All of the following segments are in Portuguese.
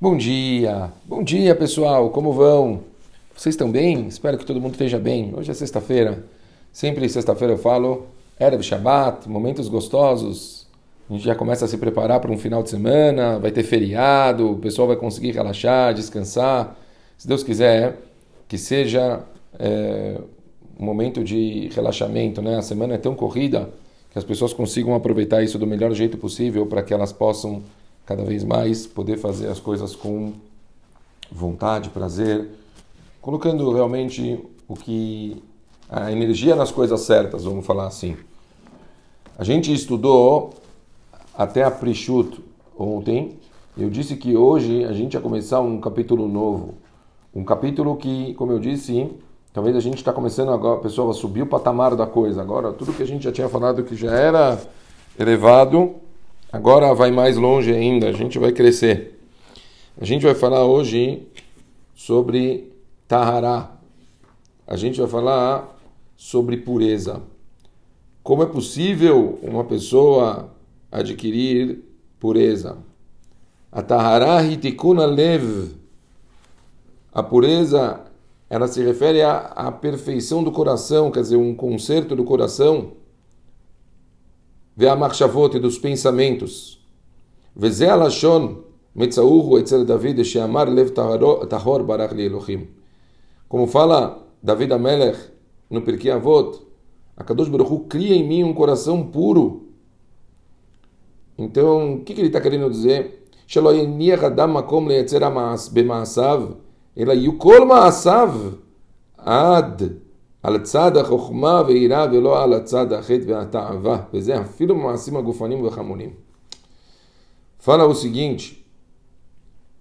Bom dia, bom dia pessoal, como vão? Vocês estão bem? Espero que todo mundo esteja bem. Hoje é sexta-feira, sempre sexta-feira eu falo Erev Shabbat, momentos gostosos. A gente já começa a se preparar para um final de semana, vai ter feriado, o pessoal vai conseguir relaxar, descansar. Se Deus quiser, que seja é, um momento de relaxamento, né? A semana é tão corrida que as pessoas consigam aproveitar isso do melhor jeito possível para que elas possam cada vez mais poder fazer as coisas com vontade, prazer, colocando realmente o que a energia nas coisas certas, vamos falar assim. A gente estudou até a Prishut ontem. Eu disse que hoje a gente ia começar um capítulo novo, um capítulo que, como eu disse, talvez a gente está começando agora, a pessoa subir o patamar da coisa. Agora tudo que a gente já tinha falado que já era elevado Agora vai mais longe ainda, a gente vai crescer. A gente vai falar hoje sobre Tahará. A gente vai falar sobre pureza. Como é possível uma pessoa adquirir pureza? A Tahará hitikuna lev. A pureza, ela se refere à, à perfeição do coração, quer dizer, um conserto do coração והמחשבות e dos pensamentos. וזה הלשון מצאוהו אצל דוד שאמר לב טהור ברח לי אלוהים. Como fala David Amelech no Pirkei Avot, a Kadosh Baruch Hu cria em mim um coração puro. Então, o que, que ele está querendo dizer? שלא יניח אדם מקום לייצר במעשיו, אלא יוקול מעשיו עד על הצד החוכמה והיראה ולא על הצד החטא והתאווה, וזה אפילו במעשים הגופניים וחמונים. Fala o seguinte,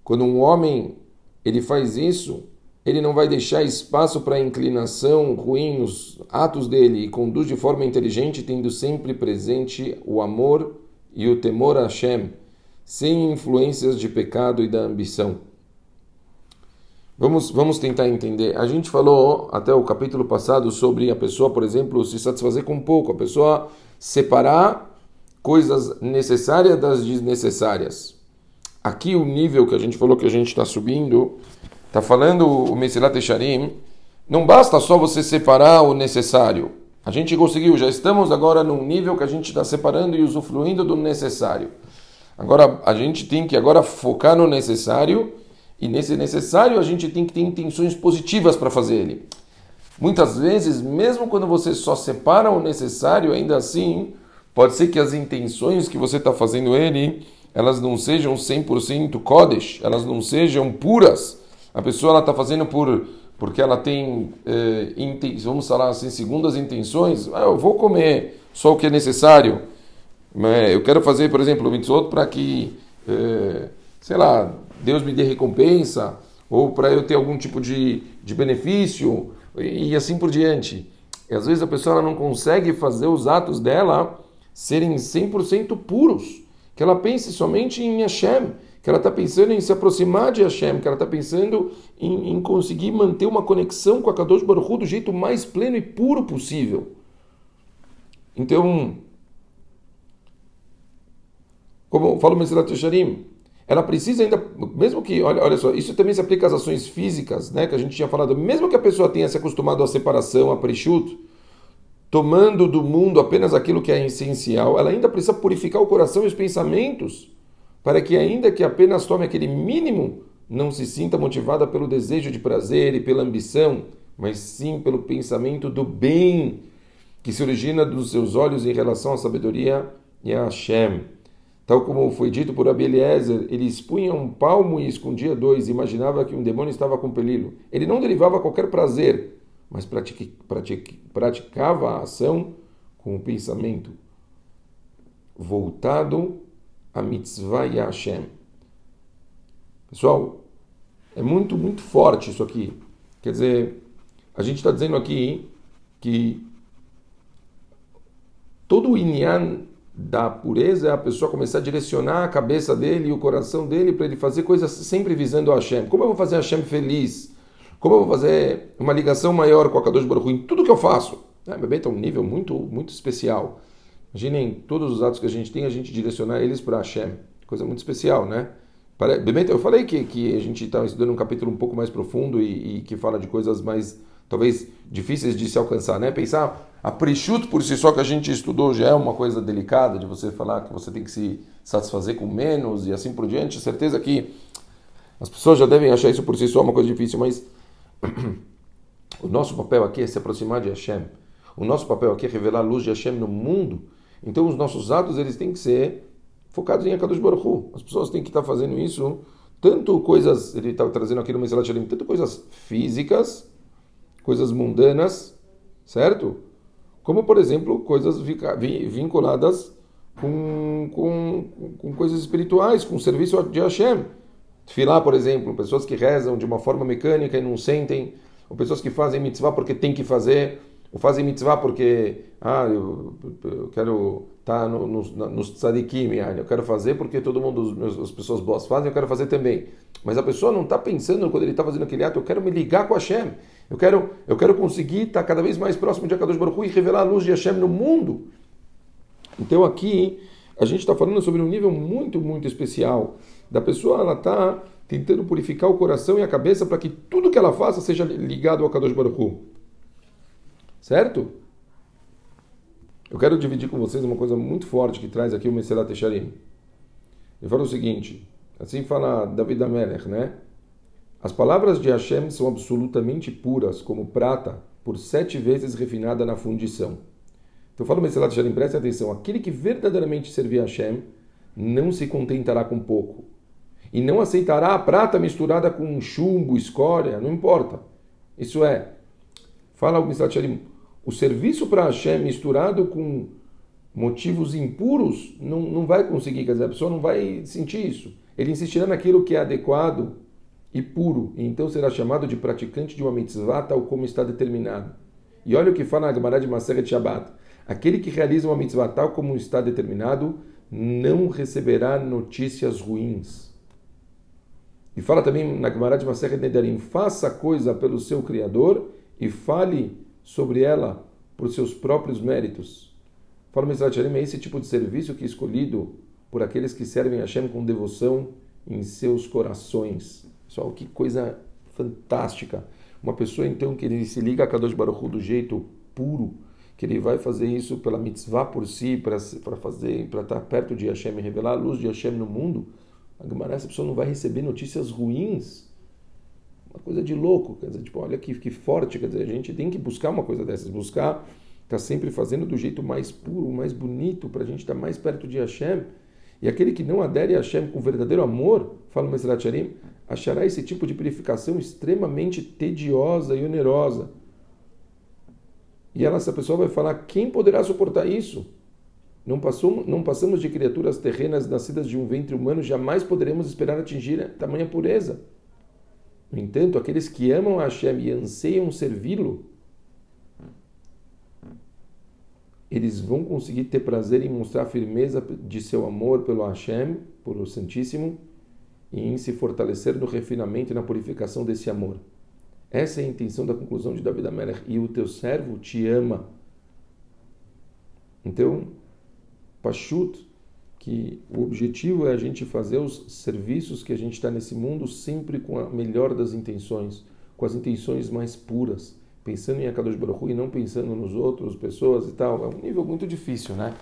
quando um homem ele faz isso, ele não vai deixar espaço para a inclinação ruim nos atos dele e conduz de forma inteligente, tendo sempre presente o amor e o temor a Hashem, sem influências de pecado e da ambição. Vamos, vamos tentar entender. A gente falou até o capítulo passado sobre a pessoa, por exemplo, se satisfazer com pouco, a pessoa separar coisas necessárias das desnecessárias. Aqui o nível que a gente falou que a gente está subindo, está falando o Mesilat Echarim, não basta só você separar o necessário. A gente conseguiu, já estamos agora num nível que a gente está separando e usufruindo do necessário. Agora a gente tem que agora focar no necessário e nesse necessário a gente tem que ter intenções positivas para fazer ele. Muitas vezes, mesmo quando você só separa o necessário, ainda assim, pode ser que as intenções que você está fazendo ele, elas não sejam 100% Kodesh, elas não sejam puras. A pessoa está fazendo por porque ela tem, eh, vamos falar assim, segundas intenções. Ah, eu vou comer só o que é necessário. Eu quero fazer, por exemplo, o mitzvot para que, eh, sei lá, Deus me dê recompensa, ou para eu ter algum tipo de, de benefício, e, e assim por diante. E às vezes a pessoa não consegue fazer os atos dela serem 100% puros, que ela pense somente em Hashem, que ela está pensando em se aproximar de Hashem, que ela está pensando em, em, conseguir manter uma conexão com a Kadosh Baruch Hu do jeito mais pleno e puro possível. Então, como fala o Yesharim, ela precisa ainda, mesmo que, olha, olha só, isso também se aplica às ações físicas, né, que a gente tinha falado, mesmo que a pessoa tenha se acostumado à separação, a prechut, tomando do mundo apenas aquilo que é essencial, ela ainda precisa purificar o coração e os pensamentos, para que ainda que apenas tome aquele mínimo, não se sinta motivada pelo desejo de prazer e pela ambição, mas sim pelo pensamento do bem, que se origina dos seus olhos em relação à sabedoria e a Hashem. Tal como foi dito por Abeliezer, ele expunha um palmo e escondia dois, imaginava que um demônio estava compelindo. Ele não derivava qualquer prazer, mas praticava a ação com o pensamento voltado a mitzvah e Hashem. Pessoal, é muito, muito forte isso aqui. Quer dizer, a gente está dizendo aqui que todo o inyan da pureza é a pessoa começar a direcionar a cabeça dele e o coração dele para ele fazer coisas sempre visando a Hashem. Como eu vou fazer a Hashem feliz? Como eu vou fazer uma ligação maior com a Kadosh Baruch Hu em tudo que eu faço? É, bebê está um nível muito, muito especial. Imaginem todos os atos que a gente tem, a gente direcionar eles para Hashem. Coisa muito especial, né? Eu falei que, que a gente está estudando um capítulo um pouco mais profundo e, e, que fala de coisas mais, talvez, difíceis de se alcançar, né? Pensar, a prechut por si só que a gente estudou já é uma coisa delicada, de você falar que você tem que se satisfazer com menos e assim por diante. Certeza que as pessoas já devem achar isso por si só uma coisa difícil, mas o nosso papel aqui é se aproximar de Hashem. O nosso papel aqui é revelar a luz de Hashem no mundo. Então os nossos atos eles têm que ser focados em Akadosh Baruch. As pessoas têm que estar fazendo isso, tanto coisas, ele está trazendo aqui no Mesalat Shalim, tanto coisas físicas, coisas mundanas, certo? Como, por exemplo, coisas vinculadas com, com, com coisas espirituais, com serviço de Hashem. Tfilá, por exemplo, pessoas que rezam de uma forma mecânica e não sentem, ou pessoas que fazem mitzvah porque tem que fazer, ou fazem mitzvah porque, ah, eu, eu quero tá no, no, nos tzadikim, eu quero fazer porque todo mundo, as pessoas boas fazem, eu quero fazer também. Mas a pessoa não está pensando quando ele está fazendo aquele ato, eu quero me ligar com Hashem, eu quero, eu quero conseguir estar tá cada vez mais próximo de Akadosh Baruch Hu e revelar a luz de Hashem no mundo. Então aqui a gente está falando sobre um nível muito, muito especial da pessoa, ela está tentando purificar o coração e a cabeça para que tudo que ela faça seja ligado ao Kadosh Baruch Hu. Certo? Eu quero dividir com vocês uma coisa muito forte que traz aqui o Meselat Echarim. Ele fala o seguinte, assim fala David Amelech, né? As palavras de Hashem são absolutamente puras, como prata, por sete vezes refinada na fundição. Então fala o Meselat Echarim, preste atenção, aquele que verdadeiramente servir a Hashem não se contentará com pouco, e não aceitará a prata misturada com chumbo, escória, não importa. Isso é, fala o Meselat Echarim, o serviço para Hashem misturado com motivos impuros não, não vai conseguir, quer dizer, a pessoa não vai sentir isso. Ele insistirá naquilo que é adequado e puro, e então será chamado de praticante de uma mitzvah tal como está determinado. E olha o que fala a Gemara de Maseret Shabbat. Aquele que realiza uma mitzvah tal como está determinado não receberá notícias ruins. E fala também na Gemara de Maseret Nedarim, faça coisa pelo seu Criador e fale sobre ela por seus próprios méritos. Mizrat Sharim, é esse tipo de serviço que é escolhido por aqueles que servem a Hashem com devoção em seus corações. Pessoal, que coisa fantástica. Uma pessoa então que ele se liga a Kadosh Baruch Hu do jeito puro, que ele vai fazer isso pela mitzvah por si, para fazer, para estar perto de Hashem e revelar a luz de Hashem no mundo, a Gemara, essa pessoa não vai receber notícias ruins uma coisa de louco, quer dizer, tipo, olha que, que forte, quer dizer, a gente tem que buscar uma coisa dessas, buscar, estar tá sempre fazendo do jeito mais puro, mais bonito, para a gente estar tá mais perto de Hashem. E aquele que não adere a Hashem com verdadeiro amor, fala o Mesrat Sharim, achará esse tipo de purificação extremamente tediosa e onerosa. E ela, essa pessoa vai falar, quem poderá suportar isso? Não, passou, não passamos de criaturas terrenas nascidas de um ventre humano, jamais poderemos esperar atingir tamanha pureza. No entanto, aqueles que amam a Hashem e anseiam servi-lo, eles vão conseguir ter prazer em mostrar a firmeza de seu amor pelo Hashem, por o Santíssimo, e em se fortalecer no refinamento e na purificação desse amor. Essa é a intenção da conclusão de David Amelech. E o teu servo te ama. Então, Pashut, que o objetivo é a gente fazer os serviços que a gente está nesse mundo sempre com a melhor das intenções, com as intenções mais puras, pensando em Akadosh Baruch e não pensando nos outros, pessoas e tal. É um nível muito difícil, né?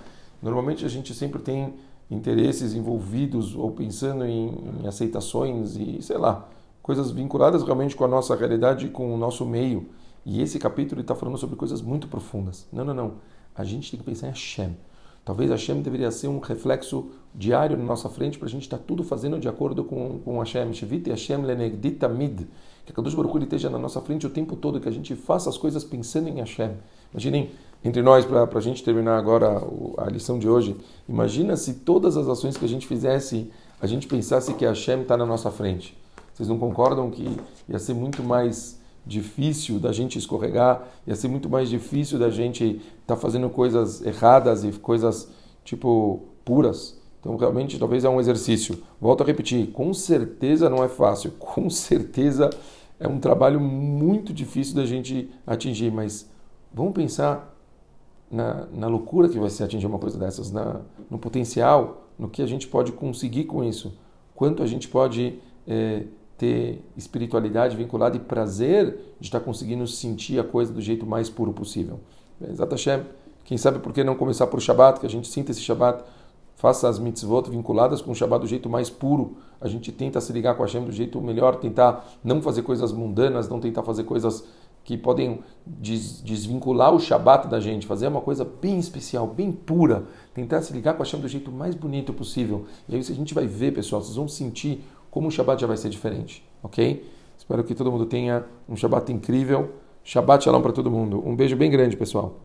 Normalmente a gente sempre tem interesses envolvidos ou pensando em, em aceitações e, sei lá, coisas vinculadas realmente com a nossa realidade, com o nosso meio. E esse capítulo está falando sobre coisas muito profundas. Não, não, não. A gente tem que pensar em Hashem. Talvez Hashem deveria ser um reflexo diário na nossa frente para a gente estar tá tudo fazendo de acordo com, com Hashem. Shivite Hashem lenegdita mid. Que a Kadosh Baruch esteja na nossa frente o tempo todo, que a gente faça as coisas pensando em Hashem. Imaginem, entre nós, para a gente terminar agora a lição de hoje, imagina se todas as ações que a gente fizesse, a gente pensasse que Hashem está na nossa frente. Vocês não concordam que ia ser muito mais difícil da gente escorregar, ia ser muito mais difícil da gente estar tá fazendo coisas erradas e coisas tipo puras. Então, realmente, talvez é um exercício. Volto a repetir: com certeza não é fácil, com certeza é um trabalho muito difícil da gente atingir, mas vamos pensar na, na loucura que vai ser atingir uma coisa dessas, na, no potencial, no que a gente pode conseguir com isso. quanto a gente pode é, ter espiritualidade vinculada e prazer de estar conseguindo sentir a coisa do jeito mais puro possível. Exato Hashem, quem sabe por que não começar por Shabbat, que a gente sinta esse Shabbat, faça as mitzvot vinculadas com o Shabbat do jeito mais puro, a gente tenta se ligar com a Hashem do jeito melhor, tentar não fazer coisas mundanas, não tentar fazer coisas que podem des desvincular o Shabat da gente, fazer uma coisa bem especial, bem pura, tentar se ligar com a Hashem do jeito mais bonito possível. E aí a gente vai ver, pessoal, vocês vão sentir como o Shabat já vai ser diferente, ok? Espero que todo mundo tenha um Shabat incrível. Shabbat Shalom para todo mundo. Um beijo bem grande, pessoal.